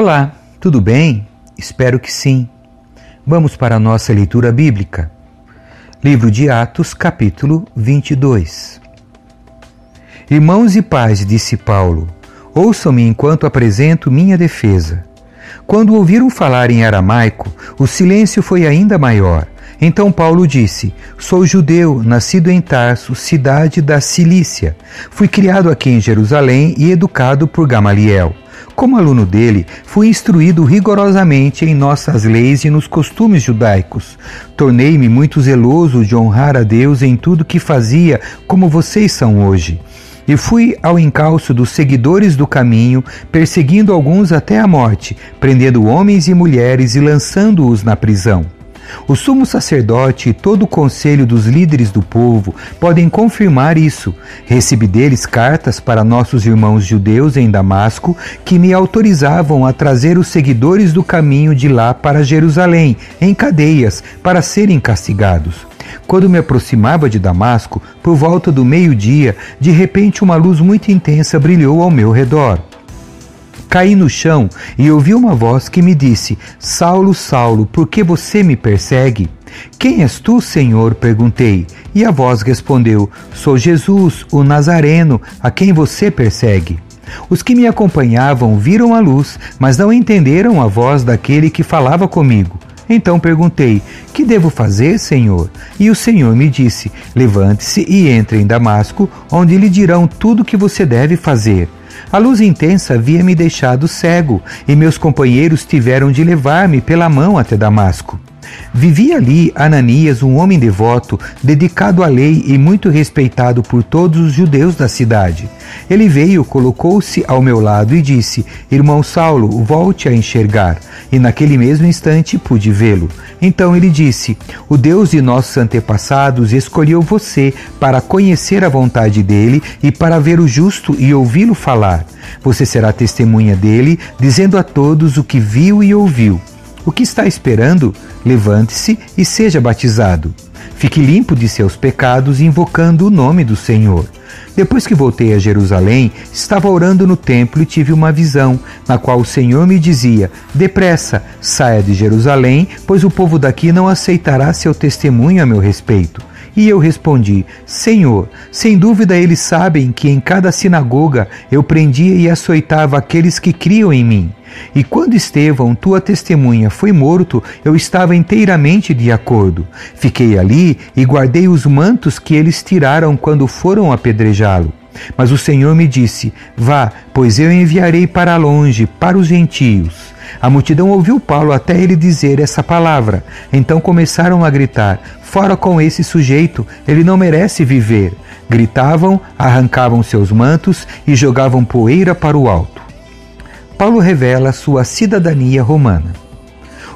Olá, tudo bem? Espero que sim. Vamos para a nossa leitura bíblica. Livro de Atos, capítulo 22. Irmãos e pais, disse Paulo, ouçam-me enquanto apresento minha defesa. Quando ouviram falar em aramaico, o silêncio foi ainda maior. Então Paulo disse: Sou judeu, nascido em Tarso, cidade da Cilícia. Fui criado aqui em Jerusalém e educado por Gamaliel. Como aluno dele, fui instruído rigorosamente em nossas leis e nos costumes judaicos. Tornei-me muito zeloso de honrar a Deus em tudo que fazia, como vocês são hoje. E fui ao encalço dos seguidores do caminho, perseguindo alguns até a morte, prendendo homens e mulheres e lançando-os na prisão. O sumo sacerdote e todo o conselho dos líderes do povo podem confirmar isso. Recebi deles cartas para nossos irmãos judeus em Damasco que me autorizavam a trazer os seguidores do caminho de lá para Jerusalém, em cadeias, para serem castigados. Quando me aproximava de Damasco, por volta do meio-dia, de repente uma luz muito intensa brilhou ao meu redor. Caí no chão e ouvi uma voz que me disse: Saulo, Saulo, por que você me persegue? Quem és tu, Senhor? perguntei. E a voz respondeu: Sou Jesus, o Nazareno, a quem você persegue. Os que me acompanhavam viram a luz, mas não entenderam a voz daquele que falava comigo. Então perguntei: Que devo fazer, Senhor? E o Senhor me disse: Levante-se e entre em Damasco, onde lhe dirão tudo o que você deve fazer. A luz intensa havia me deixado cego, e meus companheiros tiveram de levar-me pela mão até Damasco. Vivia ali Ananias, um homem devoto, dedicado à lei e muito respeitado por todos os judeus da cidade. Ele veio, colocou-se ao meu lado e disse: Irmão Saulo, volte a enxergar. E naquele mesmo instante pude vê-lo. Então ele disse: O Deus de nossos antepassados escolheu você para conhecer a vontade dele e para ver o justo e ouvi-lo falar. Você será testemunha dele, dizendo a todos o que viu e ouviu. O que está esperando? Levante-se e seja batizado. Fique limpo de seus pecados, invocando o nome do Senhor. Depois que voltei a Jerusalém, estava orando no templo e tive uma visão, na qual o Senhor me dizia: Depressa, saia de Jerusalém, pois o povo daqui não aceitará seu testemunho a meu respeito. E eu respondi: Senhor, sem dúvida eles sabem que em cada sinagoga eu prendia e açoitava aqueles que criam em mim. E quando Estevão, tua testemunha, foi morto, eu estava inteiramente de acordo. Fiquei ali e guardei os mantos que eles tiraram quando foram apedrejá-lo. Mas o Senhor me disse: Vá, pois eu enviarei para longe, para os gentios. A multidão ouviu Paulo até ele dizer essa palavra. Então começaram a gritar: Fora com esse sujeito, ele não merece viver. Gritavam, arrancavam seus mantos e jogavam poeira para o alto. Paulo revela sua cidadania romana.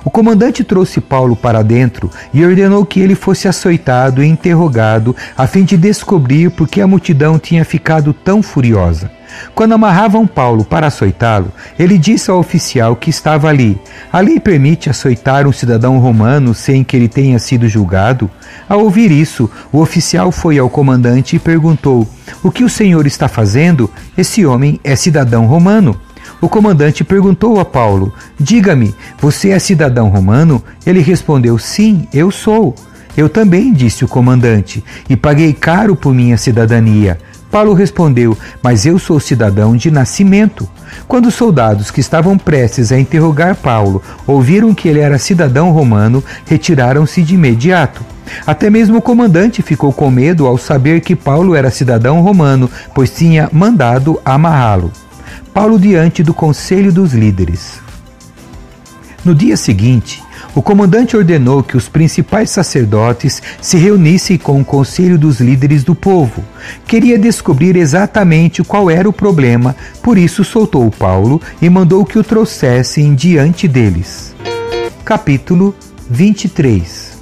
O comandante trouxe Paulo para dentro e ordenou que ele fosse açoitado e interrogado a fim de descobrir por que a multidão tinha ficado tão furiosa. Quando amarravam Paulo para açoitá-lo, ele disse ao oficial que estava ali: A lei permite açoitar um cidadão romano sem que ele tenha sido julgado? Ao ouvir isso, o oficial foi ao comandante e perguntou: O que o senhor está fazendo? Esse homem é cidadão romano. O comandante perguntou a Paulo: Diga-me, você é cidadão romano? Ele respondeu: Sim, eu sou. Eu também, disse o comandante, e paguei caro por minha cidadania. Paulo respondeu: Mas eu sou cidadão de nascimento. Quando os soldados que estavam prestes a interrogar Paulo ouviram que ele era cidadão romano, retiraram-se de imediato. Até mesmo o comandante ficou com medo ao saber que Paulo era cidadão romano, pois tinha mandado amarrá-lo. Paulo diante do conselho dos líderes. No dia seguinte, o comandante ordenou que os principais sacerdotes se reunissem com o conselho dos líderes do povo. Queria descobrir exatamente qual era o problema, por isso soltou Paulo e mandou que o trouxessem diante deles. Capítulo 23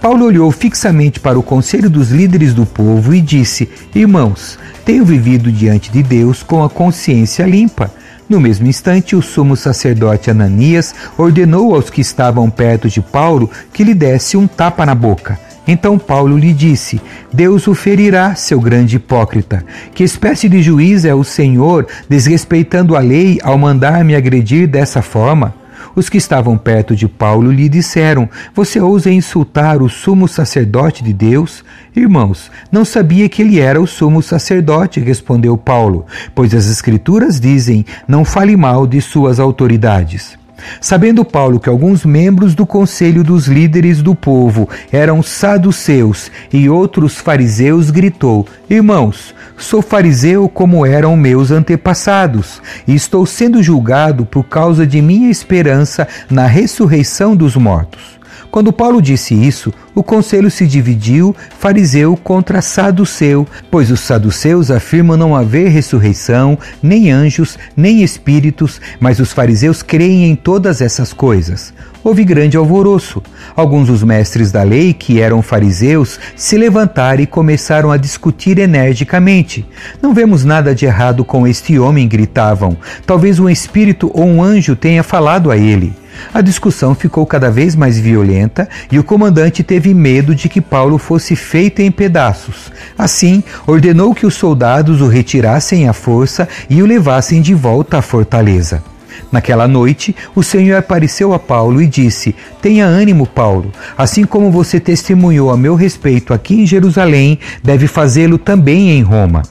Paulo olhou fixamente para o conselho dos líderes do povo e disse: Irmãos, tenho vivido diante de Deus com a consciência limpa. No mesmo instante, o sumo sacerdote Ananias ordenou aos que estavam perto de Paulo que lhe desse um tapa na boca. Então Paulo lhe disse: Deus o ferirá, seu grande hipócrita. Que espécie de juiz é o Senhor, desrespeitando a lei ao mandar-me agredir dessa forma? Os que estavam perto de Paulo lhe disseram: Você ousa insultar o sumo sacerdote de Deus? Irmãos, não sabia que ele era o sumo sacerdote, respondeu Paulo, pois as Escrituras dizem: Não fale mal de suas autoridades. Sabendo Paulo que alguns membros do conselho dos líderes do povo eram saduceus e outros fariseus, gritou: Irmãos, sou fariseu como eram meus antepassados, e estou sendo julgado por causa de minha esperança na ressurreição dos mortos. Quando Paulo disse isso, o conselho se dividiu, fariseu contra saduceu, pois os saduceus afirmam não haver ressurreição, nem anjos, nem espíritos, mas os fariseus creem em todas essas coisas. Houve grande alvoroço. Alguns dos mestres da lei, que eram fariseus, se levantaram e começaram a discutir energicamente. Não vemos nada de errado com este homem, gritavam. Talvez um espírito ou um anjo tenha falado a ele. A discussão ficou cada vez mais violenta e o comandante teve medo de que Paulo fosse feito em pedaços. Assim, ordenou que os soldados o retirassem à força e o levassem de volta à fortaleza. Naquela noite, o Senhor apareceu a Paulo e disse: Tenha ânimo, Paulo. Assim como você testemunhou a meu respeito aqui em Jerusalém, deve fazê-lo também em Roma.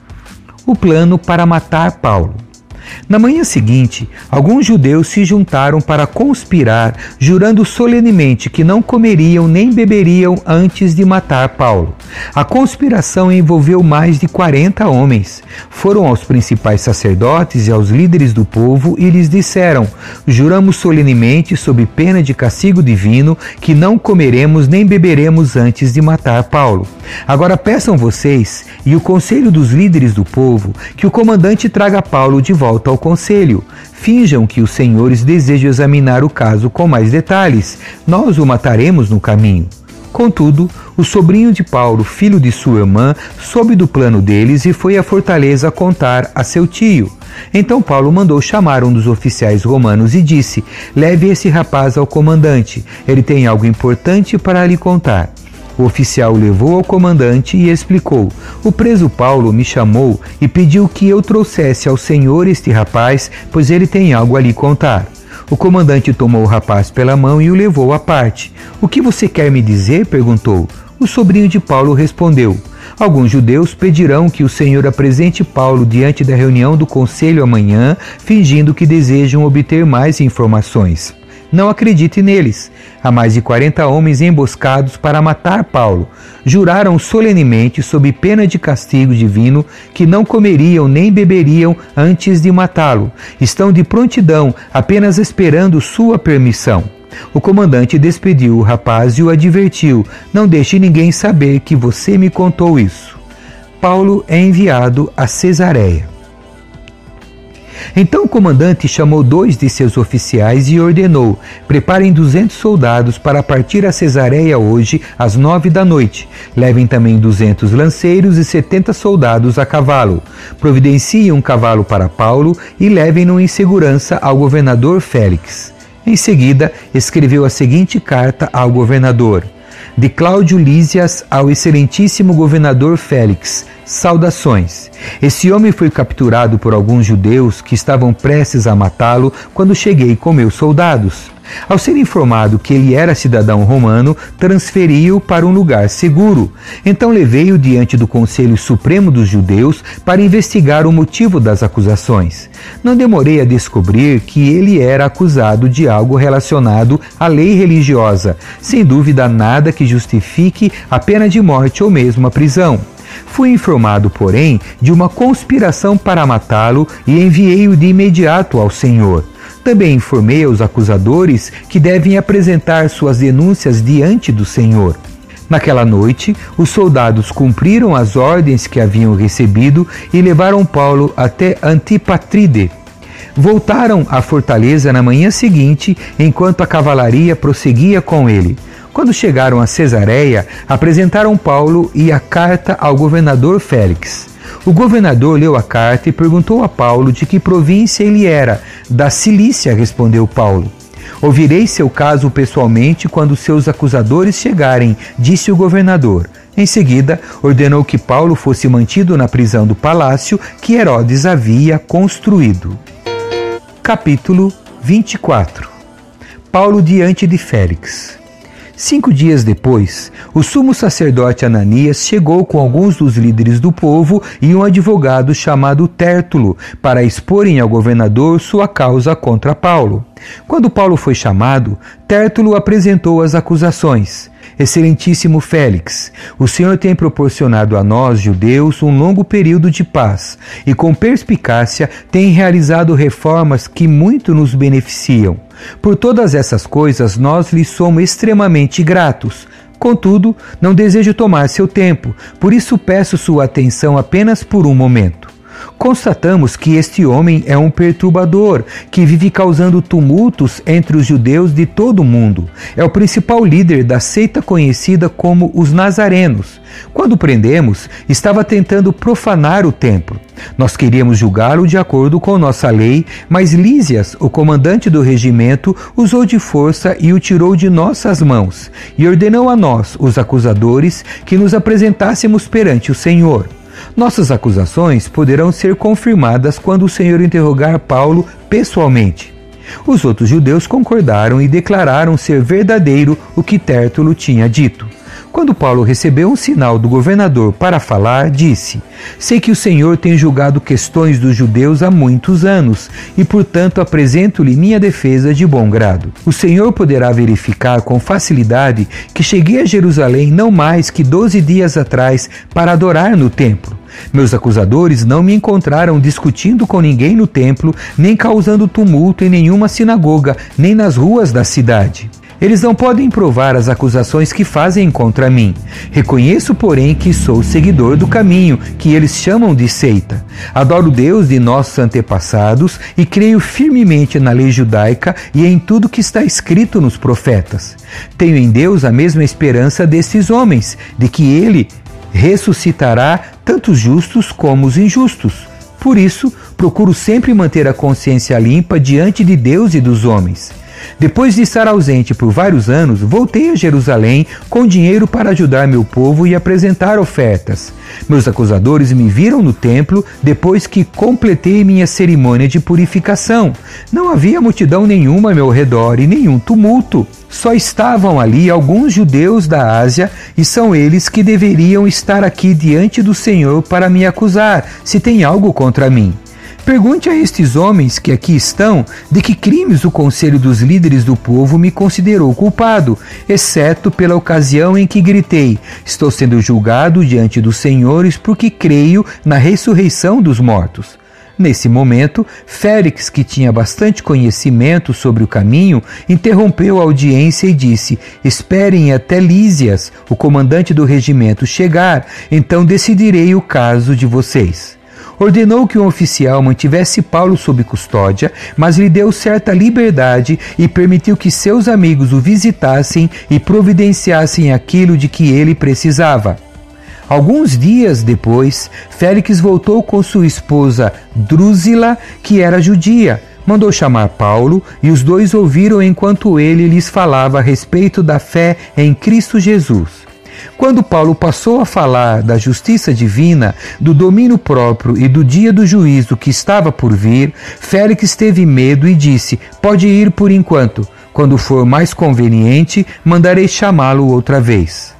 O plano para matar Paulo. Na manhã seguinte, alguns judeus se juntaram para conspirar, jurando solenemente que não comeriam nem beberiam antes de matar Paulo. A conspiração envolveu mais de 40 homens. Foram aos principais sacerdotes e aos líderes do povo e lhes disseram: Juramos solenemente, sob pena de castigo divino, que não comeremos nem beberemos antes de matar Paulo. Agora peçam vocês e o conselho dos líderes do povo que o comandante traga Paulo de volta volta ao conselho. Finjam que os senhores desejam examinar o caso com mais detalhes. Nós o mataremos no caminho. Contudo, o sobrinho de Paulo, filho de sua irmã, soube do plano deles e foi à fortaleza contar a seu tio. Então Paulo mandou chamar um dos oficiais romanos e disse: Leve esse rapaz ao comandante, ele tem algo importante para lhe contar. O oficial levou ao comandante e explicou: O preso Paulo me chamou e pediu que eu trouxesse ao senhor este rapaz, pois ele tem algo a lhe contar. O comandante tomou o rapaz pela mão e o levou à parte. O que você quer me dizer? perguntou. O sobrinho de Paulo respondeu: Alguns judeus pedirão que o Senhor apresente Paulo diante da reunião do conselho amanhã, fingindo que desejam obter mais informações. Não acredite neles. Há mais de 40 homens emboscados para matar Paulo. Juraram solenemente, sob pena de castigo divino, que não comeriam nem beberiam antes de matá-lo. Estão de prontidão, apenas esperando sua permissão. O comandante despediu o rapaz e o advertiu: Não deixe ninguém saber que você me contou isso. Paulo é enviado a Cesareia. Então o comandante chamou dois de seus oficiais e ordenou: Preparem duzentos soldados para partir a Cesareia hoje às nove da noite. Levem também duzentos lanceiros e setenta soldados a cavalo. Providenciem um cavalo para Paulo e levem-no em segurança ao governador Félix. Em seguida, escreveu a seguinte carta ao governador: De Cláudio Lísias ao excelentíssimo governador Félix Saudações. Esse homem foi capturado por alguns judeus que estavam prestes a matá-lo quando cheguei com meus soldados. Ao ser informado que ele era cidadão romano, transferi-o para um lugar seguro. Então levei-o diante do Conselho Supremo dos Judeus para investigar o motivo das acusações. Não demorei a descobrir que ele era acusado de algo relacionado à lei religiosa, sem dúvida nada que justifique a pena de morte ou mesmo a prisão. Fui informado, porém, de uma conspiração para matá-lo e enviei-o de imediato ao Senhor. Também informei aos acusadores que devem apresentar suas denúncias diante do Senhor. Naquela noite, os soldados cumpriram as ordens que haviam recebido e levaram Paulo até Antipatride. Voltaram à fortaleza na manhã seguinte, enquanto a cavalaria prosseguia com ele. Quando chegaram a Cesareia, apresentaram Paulo e a carta ao governador Félix. O governador leu a carta e perguntou a Paulo de que província ele era. Da Cilícia, respondeu Paulo. Ouvirei seu caso pessoalmente quando seus acusadores chegarem, disse o governador. Em seguida, ordenou que Paulo fosse mantido na prisão do palácio que Herodes havia construído. Capítulo 24 Paulo diante de Félix Cinco dias depois, o sumo sacerdote Ananias chegou com alguns dos líderes do povo e um advogado chamado Tértulo para exporem ao governador sua causa contra Paulo. Quando Paulo foi chamado, Tértulo apresentou as acusações. Excelentíssimo Félix, o Senhor tem proporcionado a nós, judeus, um longo período de paz e, com perspicácia, tem realizado reformas que muito nos beneficiam. Por todas essas coisas, nós lhe somos extremamente gratos. Contudo, não desejo tomar seu tempo, por isso peço sua atenção apenas por um momento. Constatamos que este homem é um perturbador que vive causando tumultos entre os judeus de todo o mundo. É o principal líder da seita conhecida como os Nazarenos. Quando prendemos, estava tentando profanar o templo. Nós queríamos julgá-lo de acordo com nossa lei, mas Lísias, o comandante do regimento, usou de força e o tirou de nossas mãos e ordenou a nós, os acusadores, que nos apresentássemos perante o Senhor. Nossas acusações poderão ser confirmadas quando o Senhor interrogar Paulo pessoalmente. Os outros judeus concordaram e declararam ser verdadeiro o que Tértulo tinha dito. Quando Paulo recebeu um sinal do governador para falar, disse: Sei que o Senhor tem julgado questões dos judeus há muitos anos, e portanto apresento-lhe minha defesa de bom grado. O Senhor poderá verificar com facilidade que cheguei a Jerusalém não mais que doze dias atrás para adorar no templo. Meus acusadores não me encontraram discutindo com ninguém no templo, nem causando tumulto em nenhuma sinagoga, nem nas ruas da cidade. Eles não podem provar as acusações que fazem contra mim. Reconheço, porém, que sou seguidor do caminho que eles chamam de seita. Adoro Deus de nossos antepassados e creio firmemente na lei judaica e em tudo que está escrito nos profetas. Tenho em Deus a mesma esperança desses homens, de que Ele ressuscitará tanto os justos como os injustos. Por isso, procuro sempre manter a consciência limpa diante de Deus e dos homens. Depois de estar ausente por vários anos, voltei a Jerusalém com dinheiro para ajudar meu povo e apresentar ofertas. Meus acusadores me viram no templo depois que completei minha cerimônia de purificação. Não havia multidão nenhuma ao meu redor e nenhum tumulto. Só estavam ali alguns judeus da Ásia e são eles que deveriam estar aqui diante do Senhor para me acusar, se tem algo contra mim. Pergunte a estes homens que aqui estão de que crimes o conselho dos líderes do povo me considerou culpado, exceto pela ocasião em que gritei: Estou sendo julgado diante dos senhores porque creio na ressurreição dos mortos. Nesse momento, Félix, que tinha bastante conhecimento sobre o caminho, interrompeu a audiência e disse: Esperem até Lísias, o comandante do regimento, chegar, então decidirei o caso de vocês ordenou que um oficial mantivesse Paulo sob custódia, mas lhe deu certa liberdade e permitiu que seus amigos o visitassem e providenciassem aquilo de que ele precisava. Alguns dias depois, Félix voltou com sua esposa Drúzila, que era judia. Mandou chamar Paulo e os dois ouviram enquanto ele lhes falava a respeito da fé em Cristo Jesus. Quando Paulo passou a falar da justiça divina, do domínio próprio e do dia do juízo que estava por vir, Félix teve medo e disse: Pode ir por enquanto. Quando for mais conveniente, mandarei chamá-lo outra vez.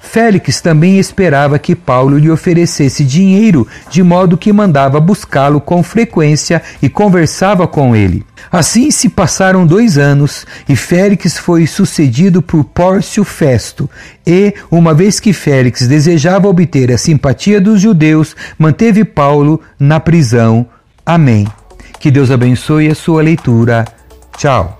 Félix também esperava que Paulo lhe oferecesse dinheiro, de modo que mandava buscá-lo com frequência e conversava com ele. Assim se passaram dois anos e Félix foi sucedido por Pórcio Festo. E, uma vez que Félix desejava obter a simpatia dos judeus, manteve Paulo na prisão. Amém. Que Deus abençoe a sua leitura. Tchau.